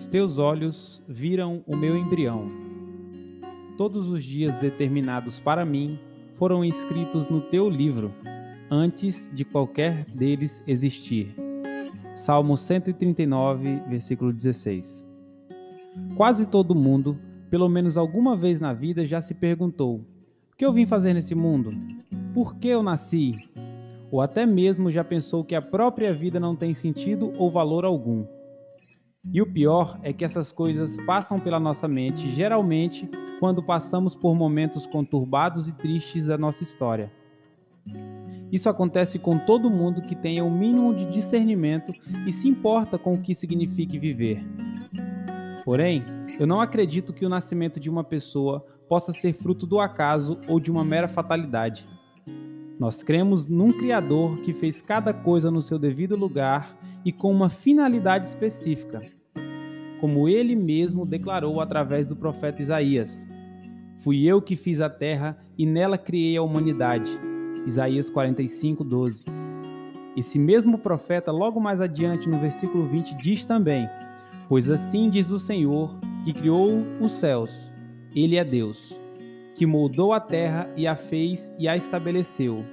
os teus olhos viram o meu embrião. Todos os dias determinados para mim foram escritos no teu livro, antes de qualquer deles existir. Salmo 139, versículo 16. Quase todo mundo, pelo menos alguma vez na vida, já se perguntou: o que eu vim fazer nesse mundo? Por que eu nasci? Ou até mesmo já pensou que a própria vida não tem sentido ou valor algum. E o pior é que essas coisas passam pela nossa mente, geralmente, quando passamos por momentos conturbados e tristes da nossa história. Isso acontece com todo mundo que tenha o mínimo de discernimento e se importa com o que signifique viver. Porém, eu não acredito que o nascimento de uma pessoa possa ser fruto do acaso ou de uma mera fatalidade. Nós cremos num Criador que fez cada coisa no seu devido lugar e com uma finalidade específica, como ele mesmo declarou através do profeta Isaías: Fui eu que fiz a terra e nela criei a humanidade. Isaías 45, 12. Esse mesmo profeta, logo mais adiante no versículo 20, diz também: Pois assim diz o Senhor, que criou os céus, Ele é Deus, que moldou a terra e a fez e a estabeleceu.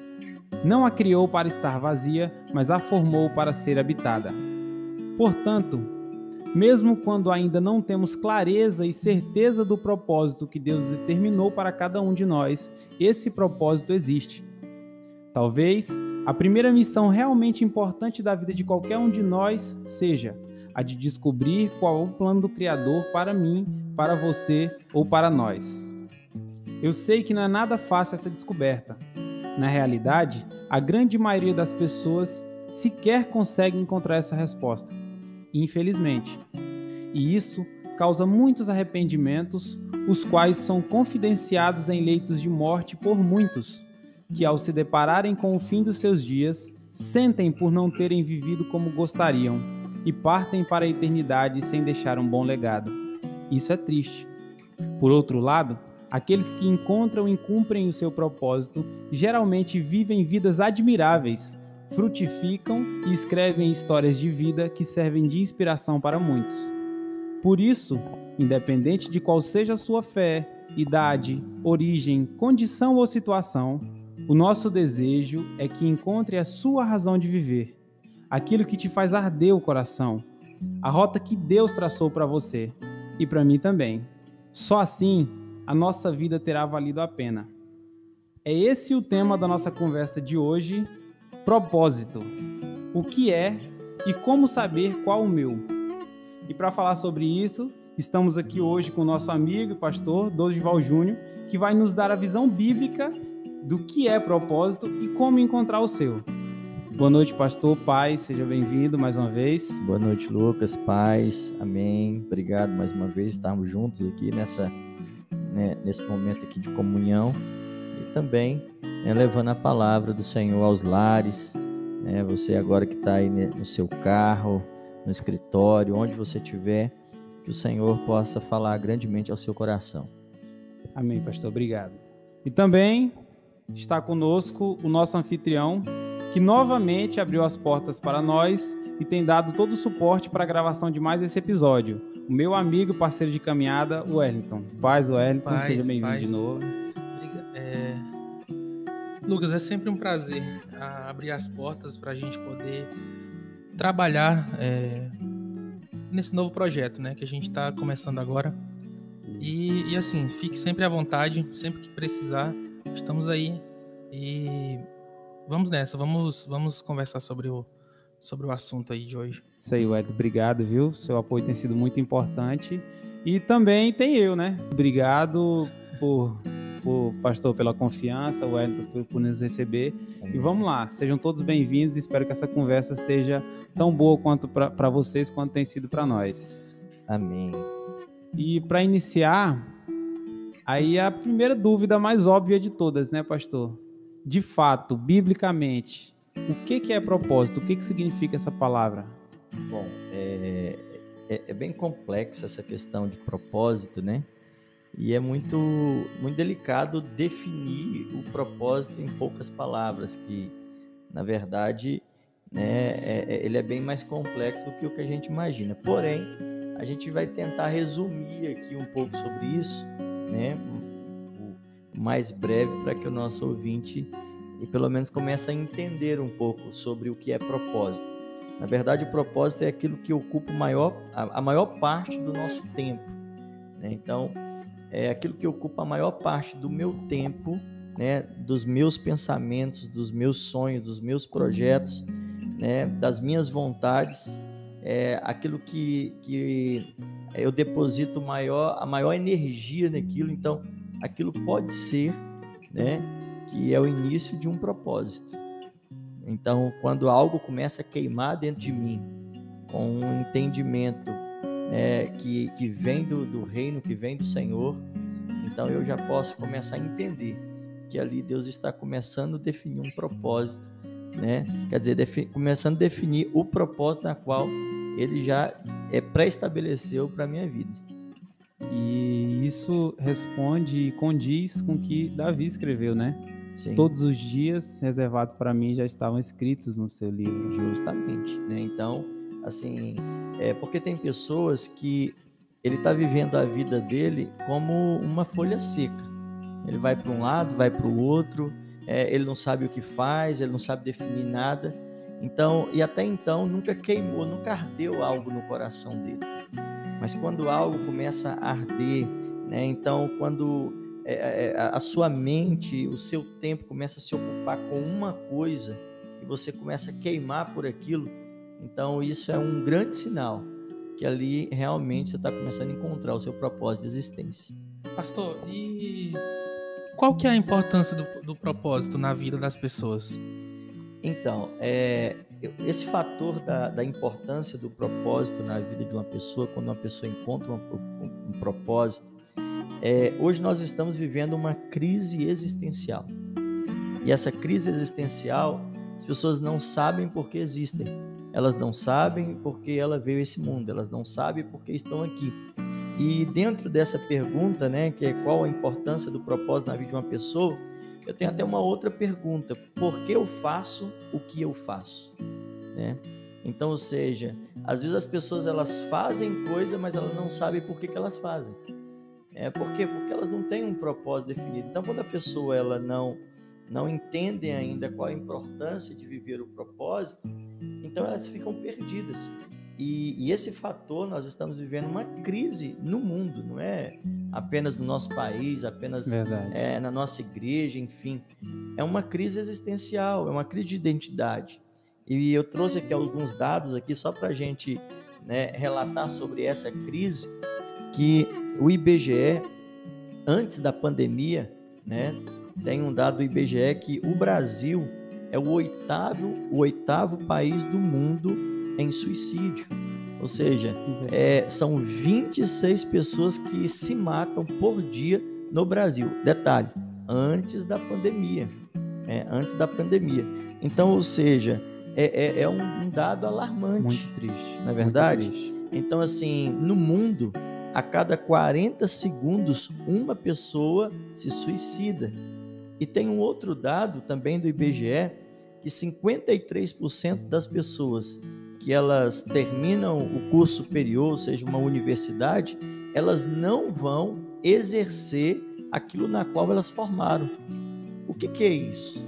Não a criou para estar vazia, mas a formou para ser habitada. Portanto, mesmo quando ainda não temos clareza e certeza do propósito que Deus determinou para cada um de nós, esse propósito existe. Talvez a primeira missão realmente importante da vida de qualquer um de nós seja a de descobrir qual é o plano do Criador para mim, para você ou para nós. Eu sei que não é nada fácil essa descoberta. Na realidade, a grande maioria das pessoas sequer consegue encontrar essa resposta, infelizmente. E isso causa muitos arrependimentos, os quais são confidenciados em leitos de morte por muitos que, ao se depararem com o fim dos seus dias, sentem por não terem vivido como gostariam e partem para a eternidade sem deixar um bom legado. Isso é triste. Por outro lado, aqueles que encontram e cumprem o seu propósito geralmente vivem vidas admiráveis, frutificam e escrevem histórias de vida que servem de inspiração para muitos. Por isso, independente de qual seja a sua fé, idade, origem, condição ou situação, o nosso desejo é que encontre a sua razão de viver, aquilo que te faz arder o coração, a rota que Deus traçou para você e para mim também. Só assim a nossa vida terá valido a pena. É esse o tema da nossa conversa de hoje: propósito. O que é e como saber qual o meu? E para falar sobre isso, estamos aqui hoje com o nosso amigo e pastor Dorival Júnior, que vai nos dar a visão bíblica do que é propósito e como encontrar o seu. Boa noite, pastor, pai, seja bem-vindo mais uma vez. Boa noite, Lucas, paz, amém. Obrigado mais uma vez estarmos juntos aqui nessa, né, nesse momento aqui de comunhão e também né, levando a palavra do Senhor aos lares. Né, você agora que está aí no seu carro, no escritório, onde você estiver, que o Senhor possa falar grandemente ao seu coração. Amém, pastor, obrigado. E também está conosco o nosso anfitrião, que novamente abriu as portas para nós e tem dado todo o suporte para a gravação de mais esse episódio. O meu amigo e parceiro de caminhada, o Wellington. Paz, Wellington, paz, seja bem-vindo de novo. É... Lucas, é sempre um prazer abrir as portas para a gente poder trabalhar é... nesse novo projeto, né, que a gente está começando agora. E, e assim, fique sempre à vontade, sempre que precisar estamos aí e vamos nessa, vamos, vamos conversar sobre o, sobre o assunto aí de hoje. Isso aí, Ed, obrigado, viu? Seu apoio tem sido muito importante. E também tem eu, né? Obrigado por, por pastor, pela confiança, o Ed, por, por nos receber. E vamos lá, sejam todos bem-vindos. Espero que essa conversa seja tão boa quanto para vocês quanto tem sido para nós. Amém. E para iniciar, Aí a primeira dúvida mais óbvia de todas, né, pastor? De fato, biblicamente, o que, que é propósito? O que, que significa essa palavra? Bom, é, é, é bem complexa essa questão de propósito, né? E é muito, muito delicado definir o propósito em poucas palavras, que, na verdade, né, é, é ele é bem mais complexo do que o que a gente imagina. Porém, a gente vai tentar resumir aqui um pouco sobre isso, né? O mais breve para que o nosso ouvinte e pelo menos comece a entender um pouco sobre o que é propósito. Na verdade, o propósito é aquilo que ocupa maior, a, a maior parte do nosso tempo. Né? Então, é aquilo que ocupa a maior parte do meu tempo, né? dos meus pensamentos, dos meus sonhos, dos meus projetos, né? das minhas vontades, é aquilo que, que eu deposito maior, a maior energia naquilo. Então, aquilo pode ser né? Que é o início de um propósito. Então, quando algo começa a queimar dentro de mim, com um entendimento né, que, que vem do, do reino, que vem do Senhor, então eu já posso começar a entender que ali Deus está começando a definir um propósito, né? Quer dizer, começando a definir o propósito na qual ele já é pré-estabeleceu para a minha vida. E isso responde e condiz com o que Davi escreveu, né? Sim. Todos os dias reservados para mim já estavam escritos no seu livro. Justamente, né? Então, assim, é porque tem pessoas que ele está vivendo a vida dele como uma folha seca. Ele vai para um lado, vai para o outro, é, ele não sabe o que faz, ele não sabe definir nada. Então, e até então nunca queimou, nunca ardeu algo no coração dele. Mas quando algo começa a arder, né? Então, quando a sua mente, o seu tempo começa a se ocupar com uma coisa e você começa a queimar por aquilo, então isso é um grande sinal que ali realmente você está começando a encontrar o seu propósito de existência. Pastor, e qual que é a importância do, do propósito na vida das pessoas? Então, é, esse fator da, da, importância do propósito na vida de uma pessoa, quando uma pessoa encontra um, um, um propósito, é, hoje nós estamos vivendo uma crise existencial. E essa crise existencial, as pessoas não sabem por que existem. Elas não sabem por que ela veio esse mundo. Elas não sabem por que estão aqui. E dentro dessa pergunta, né, que é qual a importância do propósito na vida de uma pessoa, eu tenho até uma outra pergunta: por que eu faço o que eu faço? Né? Então, ou seja, às vezes as pessoas elas fazem coisa, mas elas não sabem por que, que elas fazem. É, por quê? Porque elas não têm um propósito definido. Então, quando a pessoa ela não não entende ainda qual a importância de viver o propósito, então elas ficam perdidas. E, e, esse fator nós estamos vivendo uma crise no mundo, não é apenas no nosso país, apenas é, na nossa igreja, enfim. É uma crise existencial, é uma crise de identidade. E eu trouxe aqui alguns dados aqui só para a gente né, relatar sobre essa crise que o IBGE, antes da pandemia, né, tem um dado do IBGE que o Brasil é o oitavo, o oitavo país do mundo em suicídio. Ou seja, é, são 26 pessoas que se matam por dia no Brasil. Detalhe, antes da pandemia. É, antes da pandemia. Então, ou seja, é, é, é um, um, dado alarmante. Muito triste. Não é verdade? Então, assim, no mundo, a cada 40 segundos, uma pessoa se suicida. E tem um outro dado também do IBGE que 53% das pessoas que elas terminam o curso superior, ou seja, uma universidade, elas não vão exercer aquilo na qual elas formaram. O que, que é isso?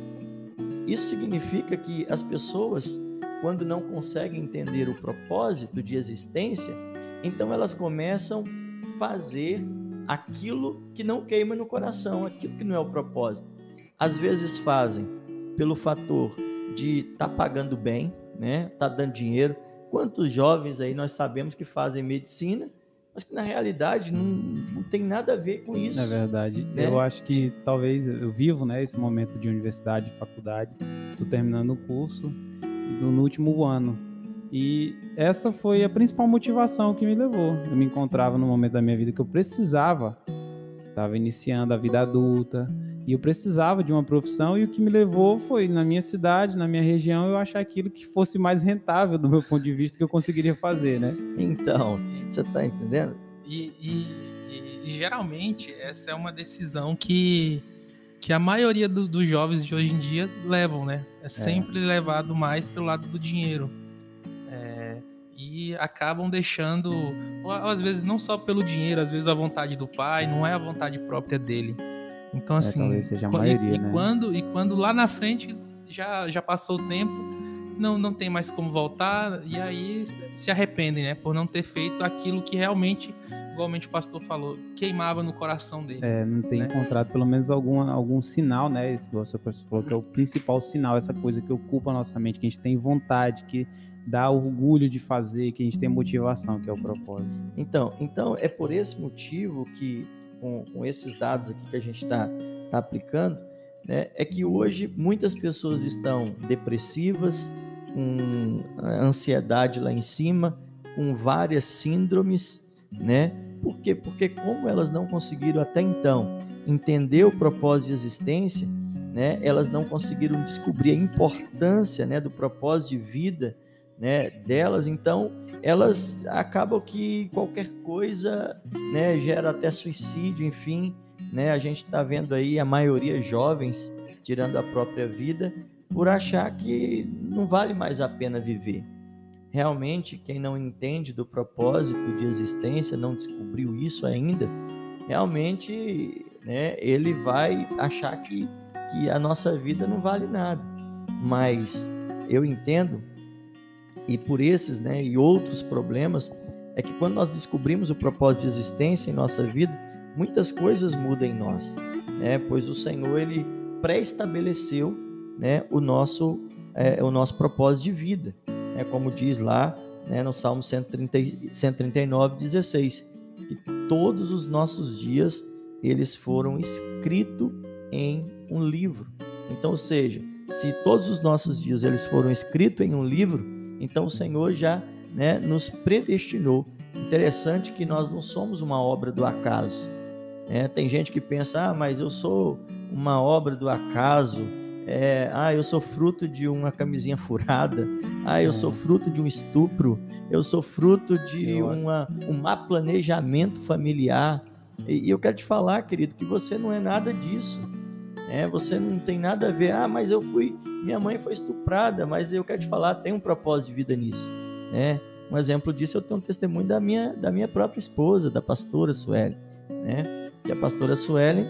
Isso significa que as pessoas, quando não conseguem entender o propósito de existência, então elas começam a fazer aquilo que não queima no coração, aquilo que não é o propósito. Às vezes fazem pelo fator de estar tá pagando bem, né? Tá dando dinheiro. Quantos jovens aí nós sabemos que fazem medicina, mas que na realidade não, não tem nada a ver com isso. É verdade. Né? Eu acho que talvez eu vivo, né, esse momento de universidade, faculdade. Estou terminando o curso no último ano e essa foi a principal motivação que me levou. Eu me encontrava no momento da minha vida que eu precisava, estava iniciando a vida adulta, e eu precisava de uma profissão, e o que me levou foi, na minha cidade, na minha região, eu achar aquilo que fosse mais rentável do meu ponto de vista que eu conseguiria fazer, né? Então, você está entendendo? E, e, e, geralmente essa é uma decisão que, que a maioria do, dos jovens de hoje em dia levam, né? É sempre é. levado mais pelo lado do dinheiro. E acabam deixando, ou, às vezes não só pelo dinheiro, às vezes a vontade do pai, não é a vontade própria dele. Então É, assim, talvez seja a maioria, e, e né? quando e quando lá na frente já já passou o tempo, não não tem mais como voltar e aí se arrependem, né, por não ter feito aquilo que realmente, igualmente o pastor falou, queimava no coração dele. É, não tem né? encontrado pelo menos alguma, algum sinal, né? Esse que o seu professor falou que é o principal sinal, essa coisa que ocupa a nossa mente, que a gente tem vontade, que dá orgulho de fazer, que a gente tem motivação, que é o propósito. Então, então é por esse motivo que, com, com esses dados aqui que a gente está tá aplicando, né, é que hoje muitas pessoas estão depressivas, com a ansiedade lá em cima, com várias síndromes, né? Por quê? Porque como elas não conseguiram até então entender o propósito de existência, né? Elas não conseguiram descobrir a importância, né, do propósito de vida, né, delas, então elas acabam que qualquer coisa, né, gera até suicídio, enfim, né? A gente está vendo aí a maioria jovens tirando a própria vida por achar que não vale mais a pena viver. Realmente, quem não entende do propósito de existência, não descobriu isso ainda, realmente, né, ele vai achar que, que a nossa vida não vale nada. Mas eu entendo e por esses né, e outros problemas, é que quando nós descobrimos o propósito de existência em nossa vida, muitas coisas mudam em nós, né? Pois o Senhor ele pré-estabeleceu, né, o nosso é, o nosso propósito de vida, né? Como diz lá, né, no Salmo 130, 139, 16, que todos os nossos dias eles foram escritos em um livro. Então, ou seja, se todos os nossos dias eles foram escritos em um livro, então o Senhor já né, nos predestinou. Interessante que nós não somos uma obra do acaso. né? tem gente que pensa, ah, mas eu sou uma obra do acaso. É, ah, eu sou fruto de uma camisinha furada. Ah, eu É. sou fruto de um estupro. Eu sou fruto de uma, um má planejamento familiar. E, e eu quero te falar, querido, que você não é nada disso. Né? você não tem nada a ver. Ah, mas eu fui minha mãe foi estuprada, mas eu quero te falar, tem um propósito de vida nisso, né? Um exemplo disso eu tenho um testemunho da minha, da minha própria esposa, da pastora Sueli, né? Que a pastora Sueli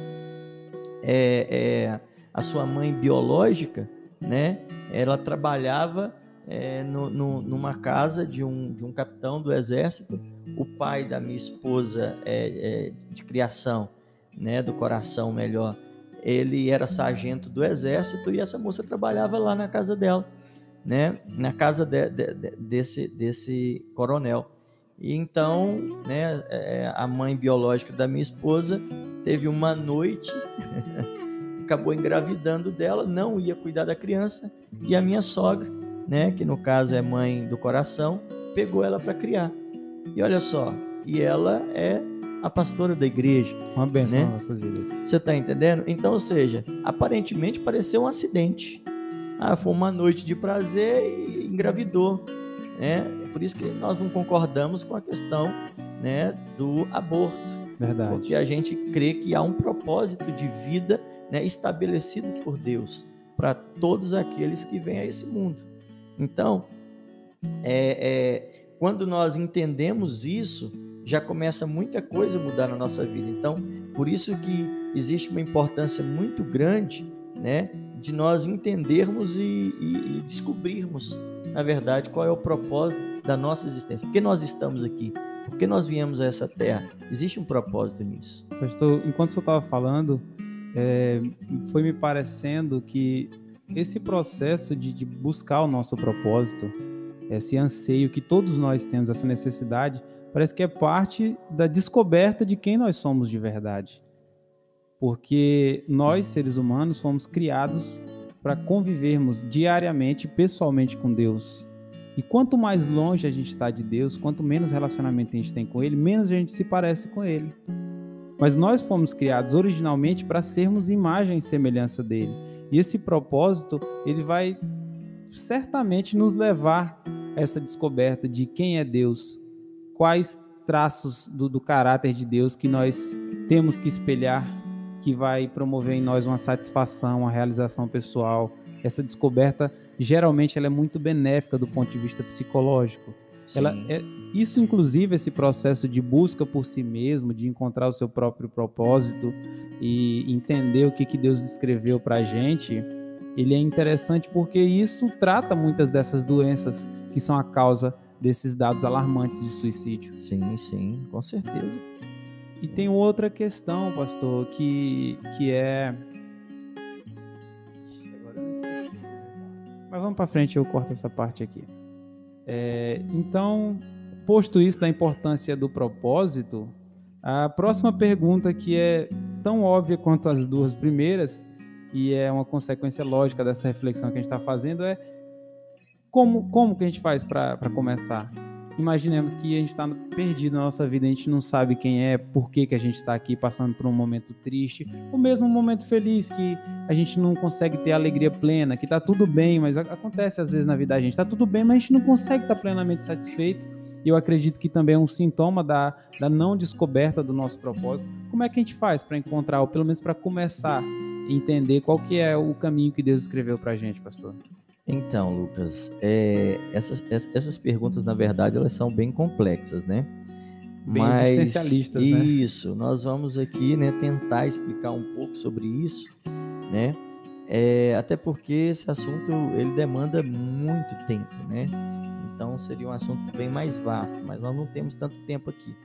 é, é a sua mãe biológica, né? Ela trabalhava é, no, no- numa casa de um, de um capitão do exército. O pai da minha esposa é, é de criação, né? Do coração melhor ele era sargento do exército e essa moça trabalhava lá na casa dela, né? Na casa de- de- de- desse, desse coronel. E então, né, é, a mãe biológica da minha esposa teve uma noite, acabou engravidando dela, não ia cuidar da criança, e a minha sogra, né, que no caso é mãe do coração, pegou ela para criar. E olha só, e ela é a pastora da igreja. Uma benção Né? nas nossas vidas. Você está entendendo? Então, ou seja, aparentemente pareceu um acidente. Ah, foi uma noite de prazer e engravidou. Né? Por isso que nós não concordamos com a questão né, do aborto. Verdade. Porque a gente crê que há um propósito de vida né, estabelecido por Deus para todos aqueles que vêm a esse mundo. Então, é, é, quando nós entendemos isso, já começa muita coisa a mudar na nossa vida. Então, por isso que existe uma importância muito grande, né, de nós entendermos e, e- e descobrirmos, na verdade, qual é o propósito da nossa existência. Por que nós estamos aqui? Por que nós viemos a essa terra? Existe um propósito nisso. Pastor, enquanto você estava falando, é, foi me parecendo que esse processo de, de buscar o nosso propósito, esse anseio que todos nós temos, essa necessidade, parece que é parte da descoberta de quem nós somos de verdade. Porque nós, seres humanos, fomos criados para convivermos diariamente, pessoalmente com Deus. E quanto mais longe a gente está de Deus, quanto menos relacionamento a gente tem com Ele, menos a gente se parece com Ele. Mas nós fomos criados originalmente para sermos imagem e semelhança dele. E esse propósito, ele vai certamente nos levar a essa descoberta de quem é Deus, quais traços do, do caráter de Deus que nós temos que espelhar, que vai promover em nós uma satisfação, uma realização pessoal. Essa descoberta, geralmente, ela é muito benéfica do ponto de vista psicológico. Ela é, isso, inclusive, esse processo de busca por si mesmo, de encontrar o seu próprio propósito e entender o que, que Deus escreveu para a gente, ele é interessante porque isso trata muitas dessas doenças que são a causa desses dados alarmantes de suicídio. Sim, sim, com certeza. E tem outra questão, pastor, que, que é. Mas vamos para frente, eu corto essa parte aqui. É, então, posto isso da importância do propósito, a próxima pergunta, que é tão óbvia quanto as duas primeiras, e é uma consequência lógica dessa reflexão que a gente está fazendo, é como, como que a gente faz para começar? Imaginemos que a gente está perdido na nossa vida, a gente não sabe quem é, por que, que a gente está aqui passando por um momento triste, ou mesmo um momento feliz, que a gente não consegue ter alegria plena, que está tudo bem, mas acontece às vezes na vida da gente, está tudo bem, mas a gente não consegue estar tá plenamente satisfeito eu acredito que também é um sintoma da, da não descoberta do nosso propósito. Como é que a gente faz para encontrar, ou pelo menos para começar a entender qual que é o caminho que Deus escreveu para a gente, pastor? Então, Lucas, é, essas, essas perguntas, na verdade, elas são bem complexas, né? Bem Mas, existencialistas, né? Isso, nós vamos aqui né, tentar explicar um pouco sobre isso, né? É, até porque esse assunto ele demanda muito tempo, né? Então seria um assunto bem mais vasto, mas nós não temos tanto tempo aqui.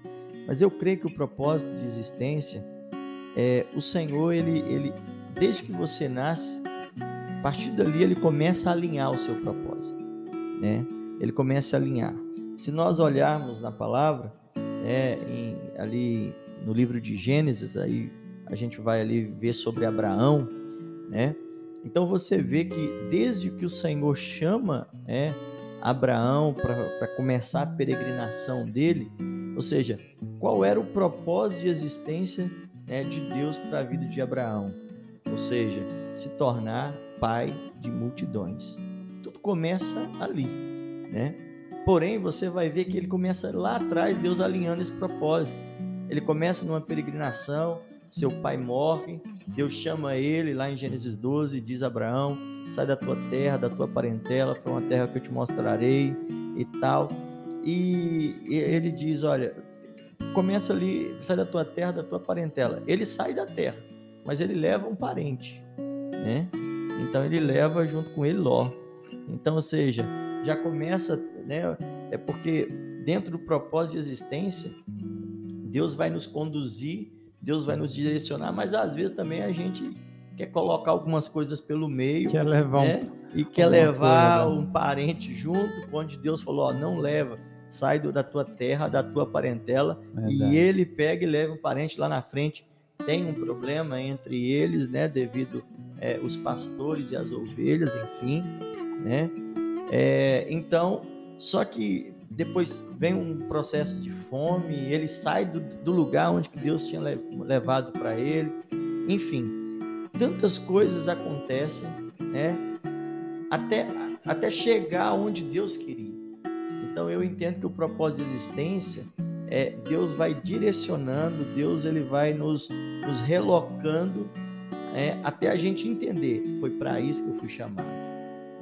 Mas eu creio que o propósito de existência é o Senhor, ele, ele desde que você nasce, partir dali ele começa a alinhar o seu propósito, né? Ele começa a alinhar. Se nós olharmos na palavra, né, em, ali no livro de Gênesis, aí a gente vai ali ver sobre Abraão, né? Então você vê que desde que o Senhor chama, né, Abraão para começar a peregrinação dele, ou seja, qual era o propósito de existência né, de Deus para a vida de Abraão? Ou seja, se tornar pai de multidões. Tudo começa ali, né? Porém, você vai ver que ele começa lá atrás, Deus alinhando esse propósito. Ele começa numa peregrinação, seu pai morre, Deus chama ele lá em Gênesis 12 e diz a Abraão: sai da tua terra, da tua parentela, para uma terra que eu te mostrarei e tal. E ele diz: olha, começa ali, sai da tua terra, da tua parentela. Ele sai da terra, mas ele leva um parente, né? Então ele leva junto com ele Ló. Então, ou seja, já começa, né? É porque dentro do propósito de existência, Deus vai nos conduzir, Deus vai nos direcionar, mas às vezes também a gente quer colocar algumas coisas pelo meio. Quer levar né? um, E quer levar coisa, né? um parente junto, onde Deus falou: ó, não leva, sai do, da tua terra, da tua parentela. Verdade. E ele pega e leva um parente lá na frente. Tem um problema entre eles, né? Devido é, os pastores e as ovelhas, enfim, né? É, então, só que depois vem um processo de fome, ele sai do, do lugar onde Deus tinha levado para ele, enfim tantas coisas acontecem, né? Até, até chegar onde Deus queria. Então eu entendo que o propósito de existência é Deus vai direcionando, Deus ele vai nos, nos relocando é, até a gente entender. Foi para isso que eu fui chamado,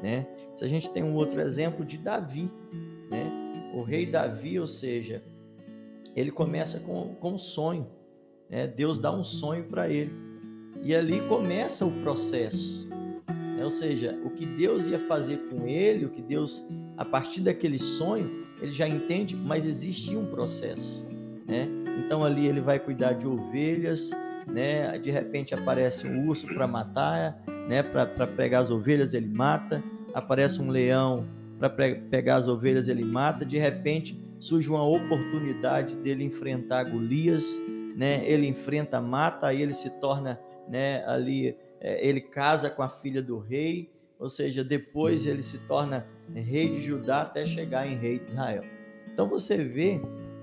né? Se a gente tem um outro exemplo de Davi, né? O rei Davi, ou seja, ele começa com, com um sonho, né? Deus dá um sonho para ele e ali começa o processo. Né? Ou seja, o que Deus ia fazer com ele, o que Deus, a partir daquele sonho, ele já entende, mas existe um processo. Né? Então ali ele vai cuidar de ovelhas, né? de repente aparece um urso para matar, né? para pegar as ovelhas ele mata, aparece um leão para pegar as ovelhas ele mata, de repente surge uma oportunidade dele enfrentar Golias, né? ele enfrenta, mata, aí ele se torna né? Ali é, ele casa com a filha do rei, ou seja, depois ele se torna rei de Judá até chegar em rei de Israel. Então você vê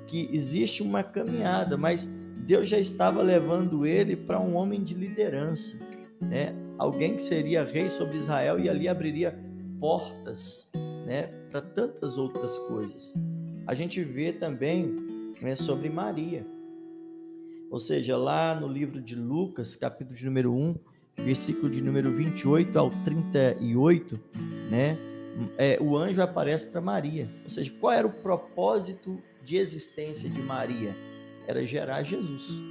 que existe uma caminhada, mas Deus já estava levando ele para um homem de liderança, né? Alguém que seria rei sobre Israel e ali abriria portas, né, para tantas outras coisas. A gente vê também né, sobre Maria. Ou seja, lá no livro de Lucas, capítulo de número 1, versículo de número 28 ao 38, né? É, o anjo aparece para Maria. Ou seja, qual era o propósito de existência de Maria? Era gerar Jesus.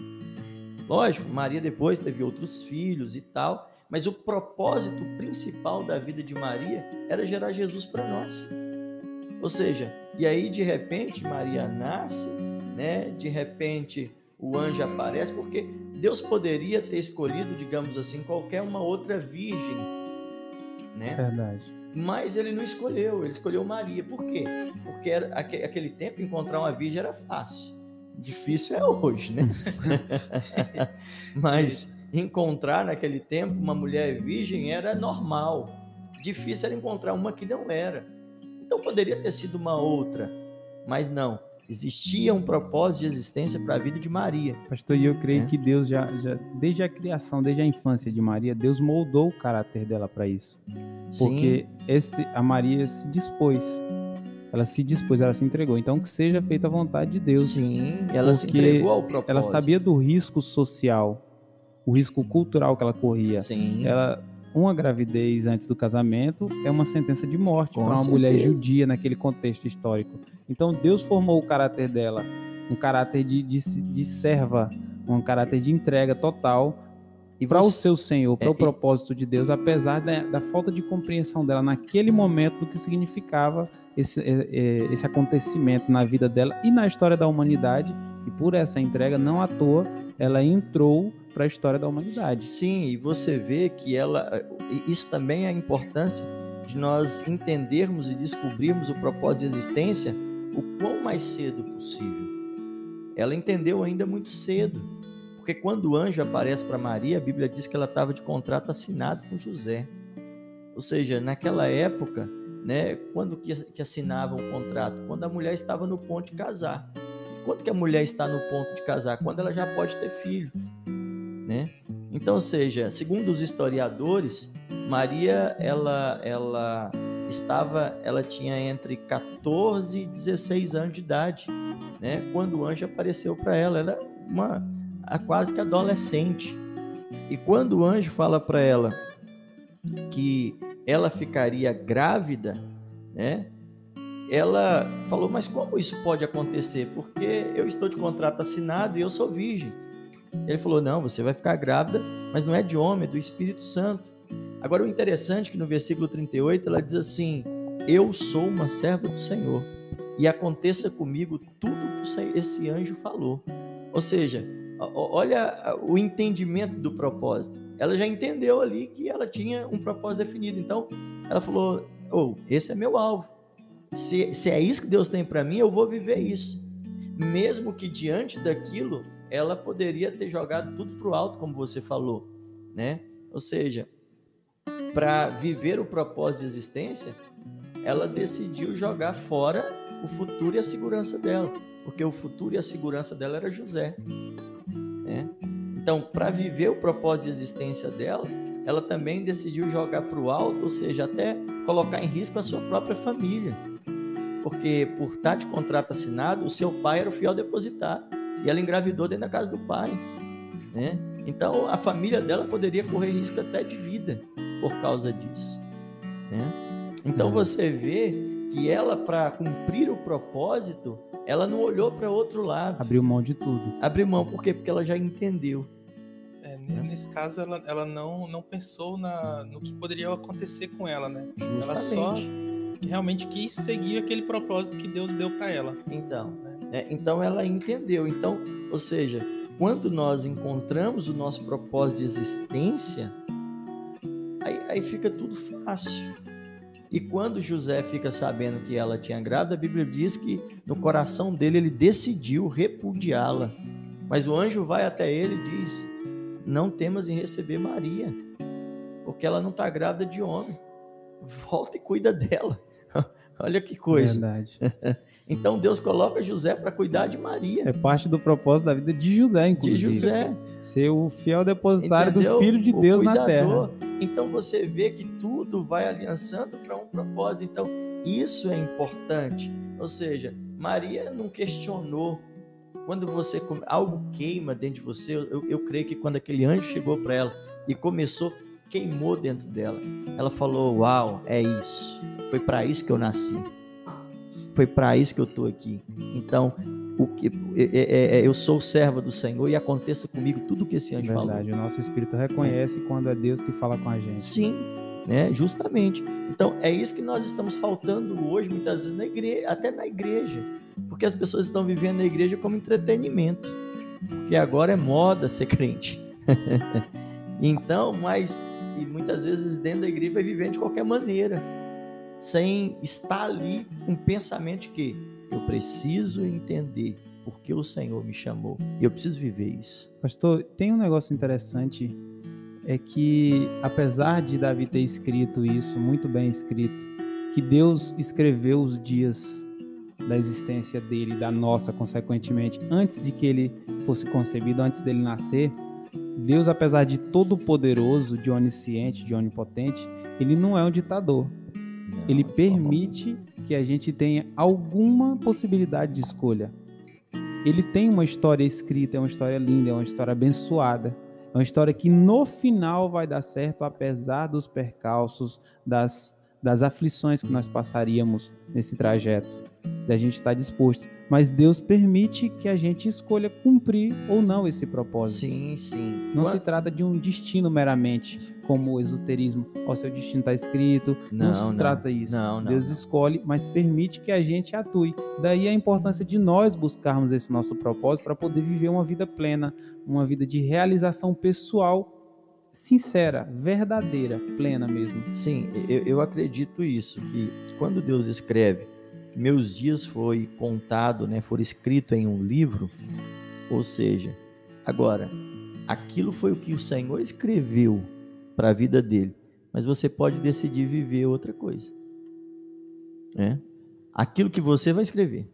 Lógico, Maria depois teve outros filhos e tal, mas o propósito principal da vida de Maria era gerar Jesus para nós. Ou seja, e aí de repente Maria nasce, né? De repente o anjo aparece, porque Deus poderia ter escolhido, digamos assim, qualquer uma outra virgem, né? Verdade. Mas ele não escolheu, ele escolheu Maria. Por quê? Porque era, aquele tempo encontrar uma virgem era fácil. Difícil é hoje, né? Mas encontrar naquele tempo uma mulher virgem era normal. Difícil era encontrar uma que não era. Então poderia ter sido uma outra, mas não. Existia um propósito de existência para a vida de Maria. Pastor, e eu creio é. que Deus já, já, desde a criação, desde a infância de Maria, Deus moldou o caráter dela para isso. Porque esse, a Maria se dispôs. Ela se dispôs, ela se entregou. Então, que seja feita a vontade de Deus. Sim, ela se entregou ao propósito. Ela sabia do risco social, o risco cultural que ela corria. Sim. Ela, uma gravidez antes do casamento é uma sentença de morte para uma certeza. mulher judia naquele contexto histórico. Então Deus formou o caráter dela, um caráter de, de, de serva, um caráter de entrega total para o seu Senhor, para é, o propósito de Deus, apesar da, da, falta de compreensão dela naquele momento do que significava esse, é, é, esse acontecimento na vida dela e na história da humanidade. E por essa entrega, não à toa, ela entrou para a história da humanidade. Sim, e você vê que ela, isso também é a importância de nós entendermos e descobrirmos o propósito de existência o quão mais cedo possível. Ela entendeu ainda muito cedo, porque quando o anjo aparece para Maria, a Bíblia diz que ela estava de contrato assinado com José. Ou seja, naquela época, né, quando que, assinavam o contrato? Quando a mulher estava no ponto de casar. Quando que a mulher está no ponto de casar? Quando ela já pode ter filho né? Então, ou seja, segundo os historiadores, Maria ela ela estava, ela tinha entre 14 e 16 anos de idade, né? Quando o anjo apareceu para ela, ela era uma quase que adolescente. E quando o anjo fala para ela que ela ficaria grávida, né? Ela falou: "Mas como isso pode acontecer? Porque eu estou de contrato assinado e eu sou virgem." Ele falou: Não, você vai ficar grávida, mas não é de homem, é do Espírito Santo. Agora, o interessante é que no versículo 38 ela diz assim: Eu sou uma serva do Senhor, e aconteça comigo tudo que esse anjo falou. Ou seja, olha o entendimento do propósito. Ela já entendeu ali que ela tinha um propósito definido. Então, ela falou: Oh, esse é meu alvo. Se, se é isso que Deus tem para mim, eu vou viver isso. Mesmo que diante daquilo ela poderia ter jogado tudo para o alto, como você falou, né? Ou seja, para viver o propósito de existência, ela decidiu jogar fora o futuro e a segurança dela, porque o futuro e a segurança dela era José, né? Então, para viver o propósito de existência dela, ela também decidiu jogar para o alto, ou seja, até colocar em risco a sua própria família. Porque por estar de contrato assinado, o seu pai era o fiel depositário. E ela engravidou dentro da casa do pai. Né? Então a família dela poderia correr risco até de vida por causa disso. Né? Então uhum. você vê que ela, para cumprir o propósito, ela não olhou para outro lado. Abriu mão de tudo. Abriu mão, por quê? Porque ela já entendeu. É, nesse caso, ela, ela não, não pensou na, no que poderia acontecer com ela, né? Justamente. Ela só realmente quis seguir aquele propósito que Deus deu para ela. Então, né? Então ela entendeu. Então, ou seja, quando nós encontramos o nosso propósito de existência, aí, aí fica tudo fácil. E quando José fica sabendo que ela tinha grávida, a Bíblia diz que no coração dele ele decidiu repudiá-la. Mas o anjo vai até ele e diz: Não temas em receber Maria, porque ela não está grávida de homem. Volta e cuida dela. Olha que coisa. Verdade. Então Deus coloca José para cuidar de Maria. É parte do propósito da vida de José, inclusive. De José. Ser o fiel depositário Entendeu? do Filho de o Deus cuidador. na terra. Então você vê que tudo vai aliançando para um propósito. Então isso é importante. Ou seja, Maria não questionou. Quando você algo queima dentro de você, eu, eu creio que quando aquele anjo chegou para ela e começou, queimou dentro dela. Ela falou: Uau, é isso Foi para isso que eu nasci. Foi para isso que eu estou aqui. Então, o que é, é, é, eu sou servo do Senhor e aconteça comigo tudo o que esse anjo Verdade, falou. o nosso espírito reconhece quando é Deus que fala com a gente. Sim, né? Justamente. Então, é isso que nós estamos faltando hoje, muitas vezes, na igreja, até na igreja. Porque as pessoas estão vivendo na igreja como entretenimento. Porque agora é moda ser crente. então, mas e muitas vezes dentro da igreja vai vivendo de qualquer maneira, sem estar ali com um pensamento de que eu preciso entender porque o Senhor me chamou e eu preciso viver isso. Pastor, tem um negócio interessante é que apesar de Davi ter escrito isso muito bem escrito, que Deus escreveu os dias da existência dele, da nossa, consequentemente, antes de que ele fosse concebido, antes dele nascer, Deus, apesar de todo poderoso, de onisciente, de onipotente, ele não é um ditador. Não, ele permite que a gente tenha alguma possibilidade de escolha. Ele tem uma história escrita, é uma história linda, é uma história abençoada. É uma história que no final vai dar certo, apesar dos percalços, das, das aflições que nós passaríamos nesse trajeto da gente estar disposto. Mas Deus permite que a gente escolha cumprir ou não esse propósito. Sim, sim. Não se trata de um destino meramente, como o esoterismo. O seu destino está escrito. Não, não se não. trata isso. Não, não, Deus escolhe, mas permite que a gente atue. Daí a importância de nós buscarmos esse nosso propósito para poder viver uma vida plena, uma vida de realização pessoal sincera, verdadeira, plena mesmo. Sim, eu, eu acredito isso, que quando Deus escreve meus dias foi contado, né, for escrito em um livro, ou seja, agora, aquilo foi o que o Senhor escreveu para a vida dele, mas você pode decidir viver outra coisa, né? Aquilo que você vai escrever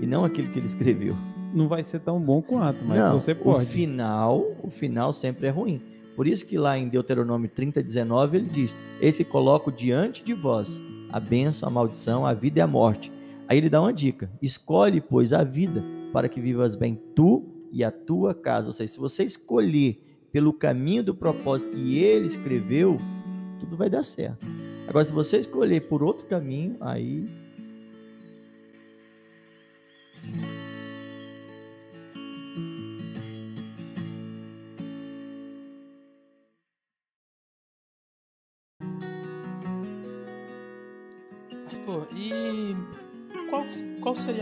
e não aquilo que ele escreveu. Não vai ser tão bom quanto, mas não, você pode. O final, o final sempre é ruim. Por isso que lá em Deuteronômio 30, 19, ele diz: Esse coloco diante de vós a bênção, a maldição, a vida e a morte. Aí ele dá uma dica: escolhe, pois, a vida para que vivas bem tu e a tua casa. Ou seja, se você escolher pelo caminho do propósito que ele escreveu, tudo vai dar certo. Agora, se você escolher por outro caminho, aí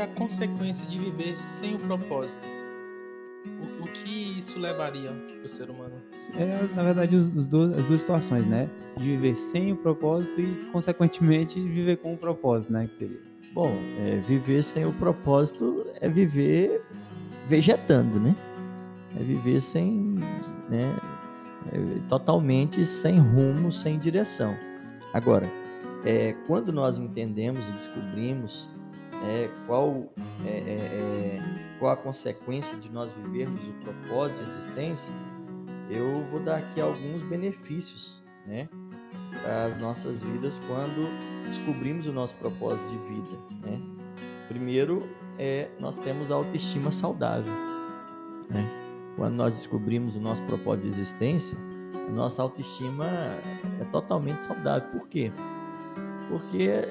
a consequência de viver sem o propósito? O, o que isso levaria para o ser humano? É, na verdade, os, os dois, as duas situações, né? De viver sem o propósito e, consequentemente, viver com o propósito, né? Que seria. Bom, é, viver sem o propósito é viver vegetando, né? É viver sem, né? É, totalmente sem rumo, sem direção. Agora, é, quando nós entendemos e descobrimos é, qual, é, é, é, qual a consequência de nós vivermos o propósito de existência, eu vou dar aqui alguns benefícios né, para as nossas vidas quando descobrimos o nosso propósito de vida. Né? Primeiro, é, nós temos a autoestima saudável. Né? Quando nós descobrimos o nosso propósito de existência, a nossa autoestima é totalmente saudável. Por quê? porque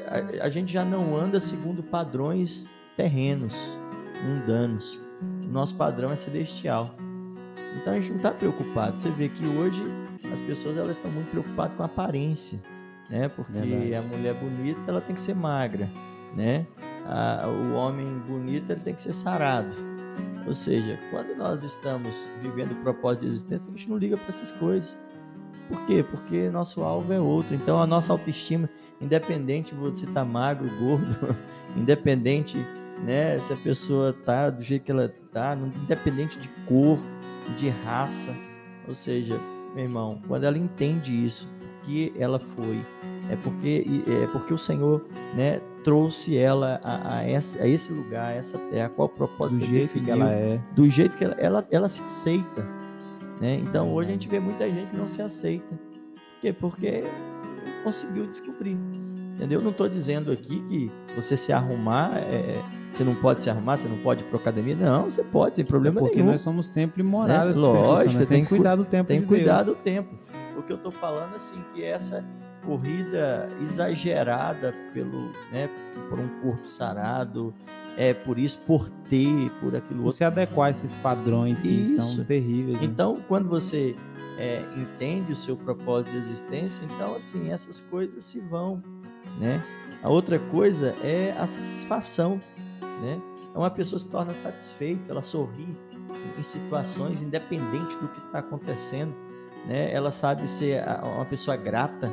a, a gente já não anda segundo padrões terrenos, mundanos. O nosso padrão é celestial. Então a gente não está preocupado. Você vê que hoje as pessoas elas estão muito preocupadas com a aparência, né? Porque Verdade. a mulher bonita ela tem que ser magra, né? A, o homem bonito ele tem que ser sarado. Ou seja, quando nós estamos vivendo o propósito de existência, a gente não liga para essas coisas. Por quê? Porque nosso alvo é outro. Então a nossa autoestima, independente de você estar tá magro, gordo, independente, né, se a pessoa tá do jeito que ela tá, independente de cor, de raça, ou seja, meu irmão, quando ela entende isso, que ela foi, é porque é porque o Senhor, né, trouxe ela a, a, esse, a esse lugar, a essa terra, qual o propósito do jeito definiu, que ela é, do jeito que ela, ela, ela se aceita. Né? Então hoje a gente vê muita gente que não se aceita. Por quê? Porque conseguiu descobrir. Entendeu? Eu não estou dizendo aqui que você se arrumar, é, é, você não pode se arrumar, você não pode ir para academia. Não, você pode, sem problema Porque nenhum. Porque nós somos templo e morada. Né? Lógico, você tem que cuidar do tempo Tem que cuidar do tempo. O que eu estou falando, assim, que essa corrida exagerada pelo, né, por um corpo sarado, é por isso, por ter, por aquilo. Se adequar esses padrões que Isso. são terríveis. né? Então, quando você é, entende o seu propósito de existência, então assim essas coisas se vão, né? A outra coisa é a satisfação, né? Então, uma pessoa se torna satisfeita, ela sorri em situações independente do que está acontecendo, né? Ela sabe ser uma pessoa grata.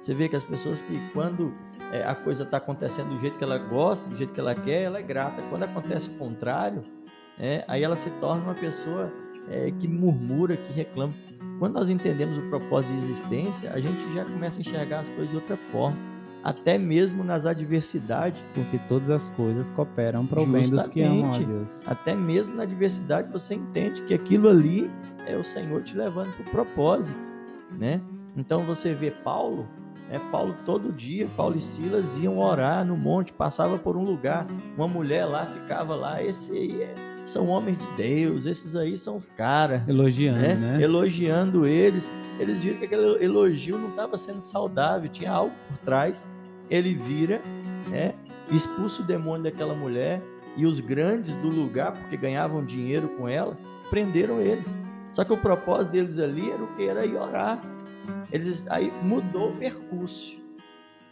Você vê que as pessoas que quando é, a coisa está acontecendo do jeito que ela gosta, do jeito que ela quer, ela é grata. Quando acontece o contrário, é, aí ela se torna uma pessoa é, que murmura, que reclama. Quando nós entendemos o propósito de existência, a gente já começa a enxergar as coisas de outra forma, até mesmo nas adversidades, Porque todas as coisas cooperam para o bem dos que amam a. Deus. até mesmo na adversidade você entende que aquilo ali é o Senhor te levando para o propósito, né? Então você vê Paulo, né? Paulo todo dia, Paulo e Silas iam orar no monte, passava por um lugar, uma mulher lá ficava lá, esse aí é- são homens de Deus, esses aí são os caras, Elogiando, né? né? Elogiando eles. Eles viram que aquele elogio não estava sendo saudável, tinha algo por trás. Ele vira, né? expulsa o demônio daquela mulher e os grandes do lugar, porque ganhavam dinheiro com ela, prenderam eles. Só que o propósito deles ali era o que? Era ir orar. Eles, aí mudou o percurso,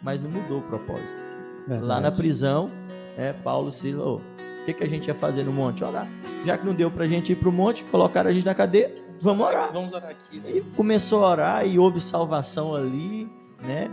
mas não mudou o propósito. Lá na Verdade. prisão, é, Paulo Silas, ô, o que, que a gente ia fazer no monte? Orar. Já que não deu pra gente ir pro monte, colocaram a gente na cadeia, vamos orar. Vamos orar aqui. né? E começou a orar e houve salvação ali, né?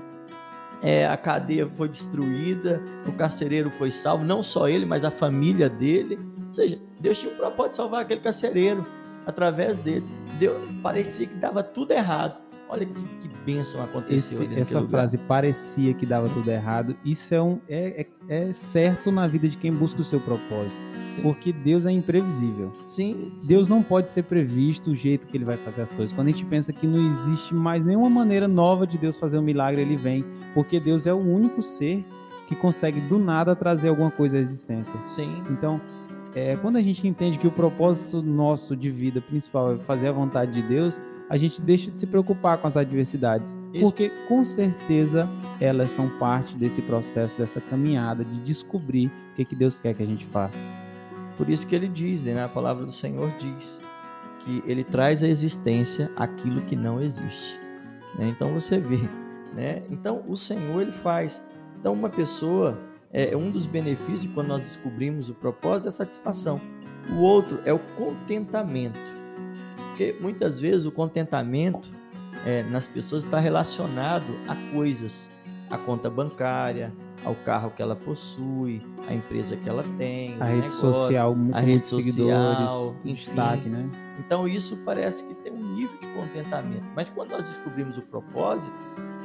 É, a cadeia foi destruída, o carcereiro foi salvo, não só ele, mas a família dele. Ou seja, Deus tinha um propósito de salvar aquele carcereiro através dele. Deu, parecia que dava tudo errado. Olha que, que bênção aconteceu Esse- essa frase parecia que dava tudo errado. Isso é, um, é, é, é certo na vida de quem busca o seu propósito. Sim. Porque Deus é imprevisível. Sim, sim. Deus não pode ser previsto o jeito que ele vai fazer as coisas. Quando a gente pensa que não existe mais nenhuma maneira nova de Deus fazer um milagre, ele vem. Porque Deus é o único ser que consegue do nada trazer alguma coisa à existência. Sim, Então, é, quando a gente entende que o propósito nosso de vida principal é fazer a vontade de Deus, a gente deixa de se preocupar com as adversidades. Isso. Porque, com certeza, elas são parte desse processo, dessa caminhada de descobrir o que, que Deus quer que a gente faça. Por isso que ele diz, né, a palavra do Senhor diz que ele traz à existência aquilo que não existe. né? Então você vê, né? Então o Senhor ele faz. Então uma pessoa é um dos benefícios de quando nós descobrimos o propósito é a satisfação. O outro é o contentamento, porque muitas vezes o contentamento é, nas pessoas está relacionado a coisas, a conta bancária, ao carro que ela possui, a empresa que ela tem, A rede negócio. social, com a rede social, destaque, né? Então isso parece que tem um nível de contentamento. Mas quando nós descobrimos o propósito,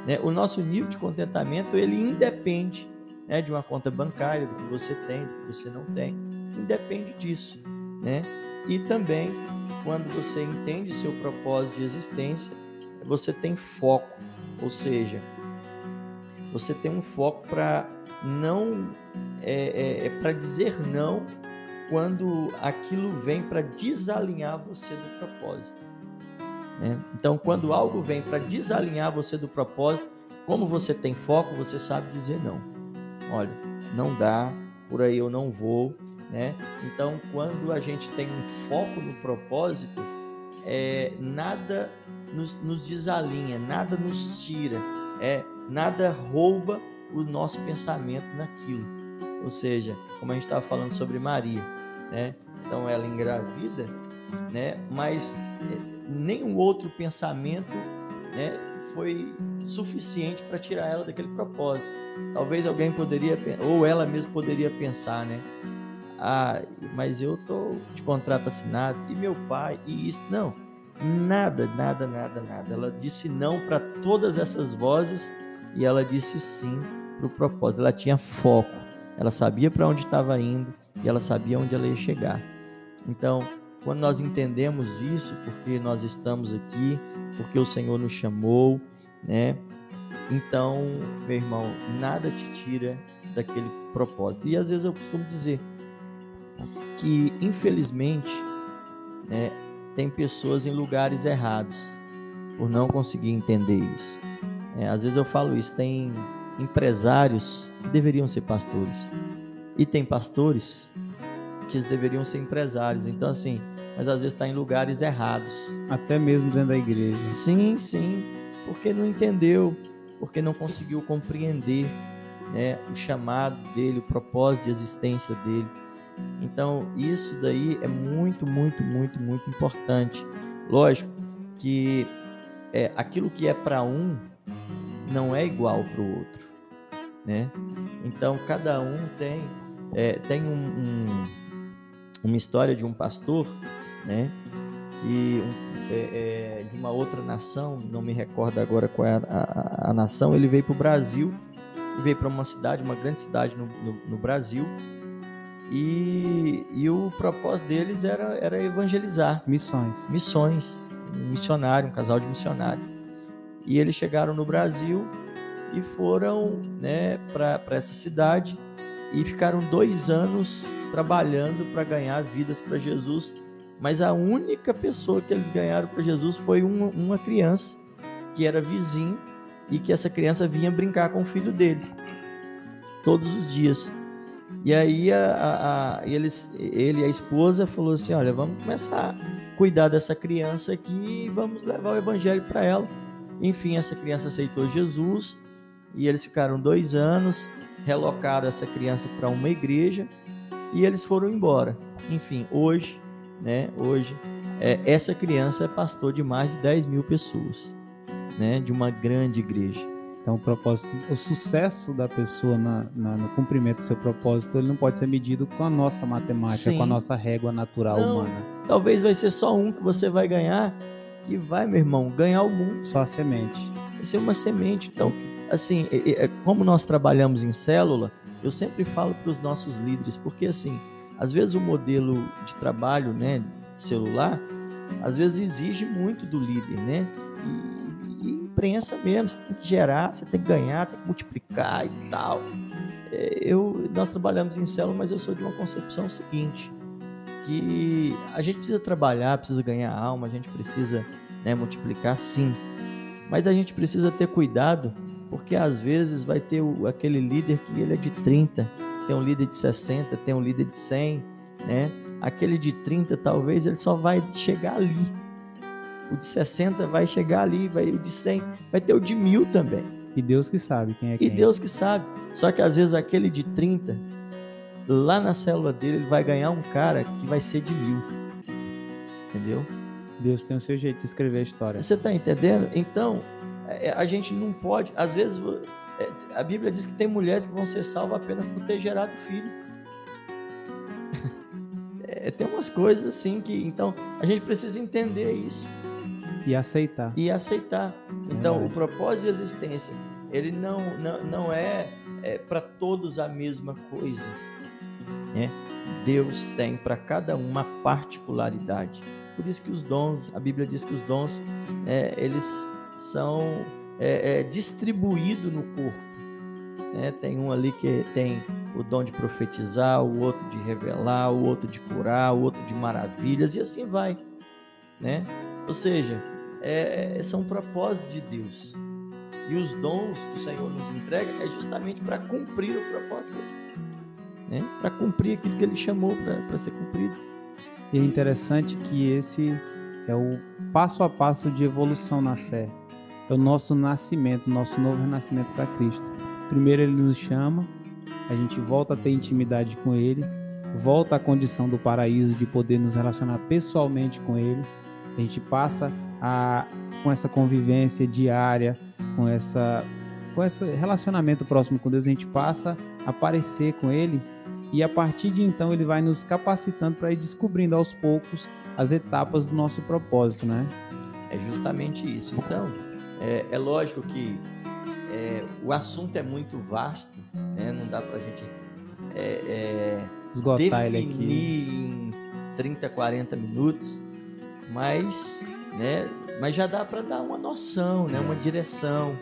né, o nosso nível de contentamento ele independe né, de uma conta bancária, do que você tem, do que você não tem. Independe disso. Né? E também, quando você entende seu propósito de existência, você tem foco. Ou seja, você tem um foco para não é, é, para dizer não quando aquilo vem para desalinhar você do propósito. né? Então, quando algo vem para desalinhar você do propósito, como você tem foco, você sabe dizer não. Olha, não dá, por aí eu não vou. Né? Então, quando a gente tem um foco no propósito, é, nada nos, nos desalinha, nada nos tira, é, nada rouba o nosso pensamento naquilo. Ou seja, como a gente estava falando sobre Maria, né? Então ela engravida, né? Mas eh, nenhum outro pensamento, né? Foi suficiente para tirar ela daquele propósito. Talvez alguém poderia, ou ela mesma poderia pensar, né? Ah, mas eu tô de contrato assinado e meu pai e isso não, nada, nada, nada, nada. Ela disse não para todas essas vozes e ela disse sim para o propósito. Ela tinha foco, ela sabia para onde estava indo e ela sabia onde ela ia chegar. Então, quando nós entendemos isso, porque nós estamos aqui, porque o Senhor nos chamou, né? Então, meu irmão, nada te tira daquele propósito. E às vezes eu costumo dizer que, infelizmente, né, tem pessoas em lugares errados por não conseguir entender isso. É, às vezes eu falo isso, tem empresários que deveriam ser pastores. E tem pastores que deveriam ser empresários. Então, assim, mas às vezes está em lugares errados. Até mesmo dentro da igreja. Sim, sim. Porque não entendeu, porque não conseguiu compreender né, o chamado dele, o propósito de existência dele. Então, isso daí é muito, muito, muito, muito importante. Lógico que é, aquilo que é para um não é igual para o outro, né? Então, cada um tem é, tem um, um, uma história de um pastor, né? Que é, é, de uma outra nação, não me recordo agora qual é a, a, a nação, ele veio para o Brasil, veio para uma cidade, uma grande cidade no, no, no Brasil, e, e o propósito deles era, era evangelizar. Missões. Missões. Um missionário, um casal de missionário. E eles chegaram no Brasil e foram né, para essa cidade e ficaram dois anos trabalhando para ganhar vidas para Jesus. Mas a única pessoa que eles ganharam para Jesus foi uma, uma criança que era vizinho e que essa criança vinha brincar com o filho dele todos os dias. E aí a, a, eles, ele e a esposa falou assim, olha, vamos começar a cuidar dessa criança aqui e vamos levar o evangelho para ela. Enfim, essa criança aceitou Jesus e eles ficaram dois anos, relocaram essa criança para uma igreja e eles foram embora. Enfim, hoje, né, hoje, é, essa criança é pastor de mais de 10 mil pessoas, né, de uma grande igreja. Então, o propósito, o sucesso da pessoa na, na, no cumprimento do seu propósito, ele não pode ser medido com a nossa matemática, Sim. com a nossa régua natural não, humana. Talvez vai ser só um que você vai ganhar, que vai, meu irmão, ganhar o mundo. Só a semente. Vai ser uma semente. Então, assim, é, como nós trabalhamos em célula, eu sempre falo para os nossos líderes, porque assim, às vezes o modelo de trabalho, né, celular, às vezes exige muito do líder, né? E, imprensa mesmo, você tem que gerar, você tem que ganhar, tem que multiplicar e tal. É, eu, nós trabalhamos em célula, mas eu sou de uma concepção seguinte, que a gente precisa trabalhar, precisa ganhar alma, a gente precisa né, multiplicar sim, mas a gente precisa ter cuidado, porque às vezes vai ter o, aquele líder que ele é de 30, tem um líder de 60, tem um líder de 100, né? Aquele de 30 talvez ele só vai chegar ali, o de 60 vai chegar ali, vai, o de 100 vai ter o de mil também. E Deus que sabe quem é quem. E Deus que sabe. Só que às vezes aquele de 30, lá na célula dele, ele vai ganhar um cara que vai ser de mil. Entendeu? Deus tem o seu jeito de escrever a história. Você está entendendo? Então, é, a gente não pode. Às vezes, é, a Bíblia diz que tem mulheres que vão ser salvas apenas por ter gerado filho. É, tem umas coisas assim que. Então, a gente precisa entender isso. E aceitar. E aceitar. Então, o propósito de existência, ele não, não, não é, é para todos a mesma coisa. Né? Deus tem para cada um uma particularidade. Por isso que os dons, a Bíblia diz que os dons, é, eles são é, é, distribuídos no corpo. Né? Tem um ali que tem o dom de profetizar, o outro de revelar, o outro de curar, o outro de maravilhas, e assim vai. Né? Ou seja, é, é, são propósitos de Deus. E os dons que o Senhor nos entrega é justamente para cumprir o propósito dele. Né? Para cumprir aquilo que ele chamou para ser cumprido. E é interessante que esse é o passo a passo de evolução na fé. É o nosso nascimento, nosso novo renascimento para Cristo. Primeiro ele nos chama, a gente volta a ter intimidade com ele, volta à condição do paraíso de poder nos relacionar pessoalmente com ele a gente passa a, com essa convivência diária, com essa com esse relacionamento próximo com Deus, a gente passa a aparecer com Ele e a partir de então Ele vai nos capacitando para ir descobrindo aos poucos as etapas do nosso propósito, né? É justamente isso. Então, é, é lógico que é, o assunto é muito vasto, né? não dá para a gente é, é, esgotar ele aqui em 30, 40 minutos mas, né, mas já dá para dar uma noção, né, uma direção.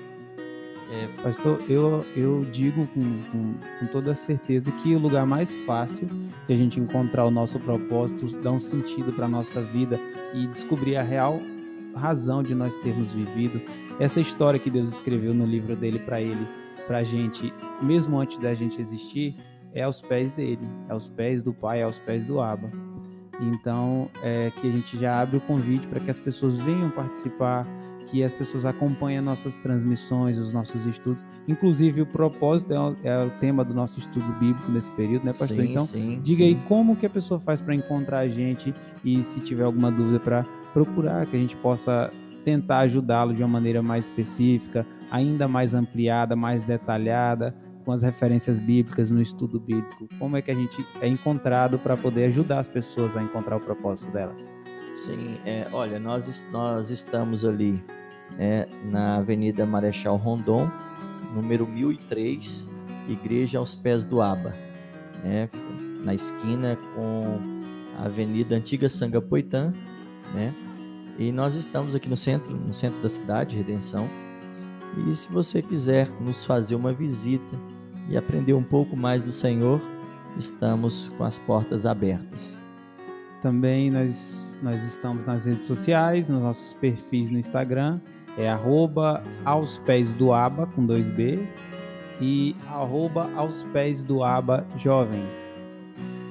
É, pastor, eu, eu digo com, com, com, toda certeza que o lugar mais fácil de a gente encontrar o nosso propósito, dar um sentido para a nossa vida e descobrir a real razão de nós termos vivido essa história que Deus escreveu no livro dele para ele, para a gente, mesmo antes da gente existir, é aos pés dele, é aos pés do Pai, é aos pés do Abba. Então, é que a gente já abre o convite para que as pessoas venham participar, que as pessoas acompanhem nossas transmissões, os nossos estudos. Inclusive, o propósito é o, é o tema do nosso estudo bíblico nesse período, né, pastor? Sim, então, sim, diga sim. aí como que a pessoa faz para encontrar a gente e se tiver alguma dúvida para procurar, que a gente possa tentar ajudá-lo de uma maneira mais específica, ainda mais ampliada, mais detalhada, com as referências bíblicas no estudo bíblico. Como é que a gente é encontrado para poder ajudar as pessoas a encontrar o propósito delas? Sim, é, olha, nós, nós estamos ali né, na Avenida Marechal Rondon, número 1003, Igreja aos Pés do Aba, né, na esquina com a Avenida Antiga Sangapoitã, né? E nós estamos aqui no centro, no centro da cidade, Redenção. E se você quiser nos fazer uma visita e aprender um pouco mais do Senhor, estamos com as portas abertas. Também nós, nós estamos nas redes sociais, nos nossos perfis no Instagram, é arroba aos pés do aba com dois B e arroba aos pés do aba jovem.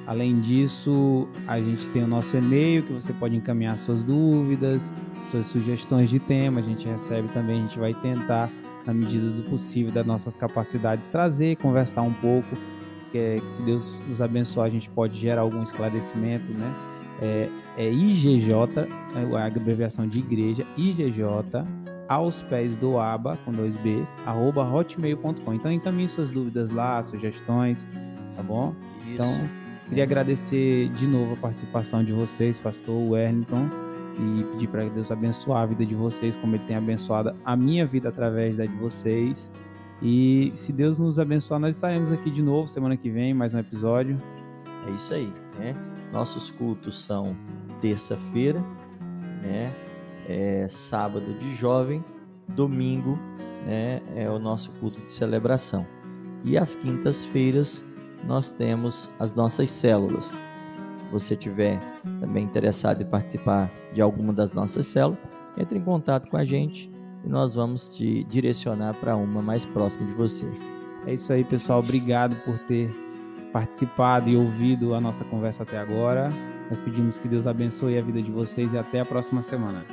Além disso, a gente tem o nosso e-mail que você pode encaminhar suas dúvidas, suas sugestões de tema. A gente recebe também, a gente vai tentar, na medida do possível, das nossas capacidades, trazer, conversar um pouco. Que, é- que se Deus nos abençoar, a gente pode gerar algum esclarecimento, né? É, é IGJ, é a abreviação de igreja, IGJ, aos pés do aba, com dois Bs, arroba hotmail.com. Então encaminhe suas dúvidas lá, sugestões, tá bom? Então, queria agradecer de novo a participação de vocês, pastor Wellington, e pedir para Deus abençoe a vida de vocês, como Ele tem abençoado a minha vida através da de vocês. E se Deus nos abençoar, nós estaremos aqui de novo semana que vem, mais um episódio. É isso aí, né? Nossos cultos são terça-feira, né? É sábado de jovem, domingo, né? É o nosso culto de celebração. E às quintas-feiras nós temos as nossas células. Você tiver também interessado em participar de alguma das nossas células, entre em contato com a gente e nós vamos te direcionar para uma mais próxima de você. É isso aí, pessoal. Obrigado por ter participado e ouvido a nossa conversa até agora. Nós pedimos que Deus abençoe a vida de vocês e até a próxima semana.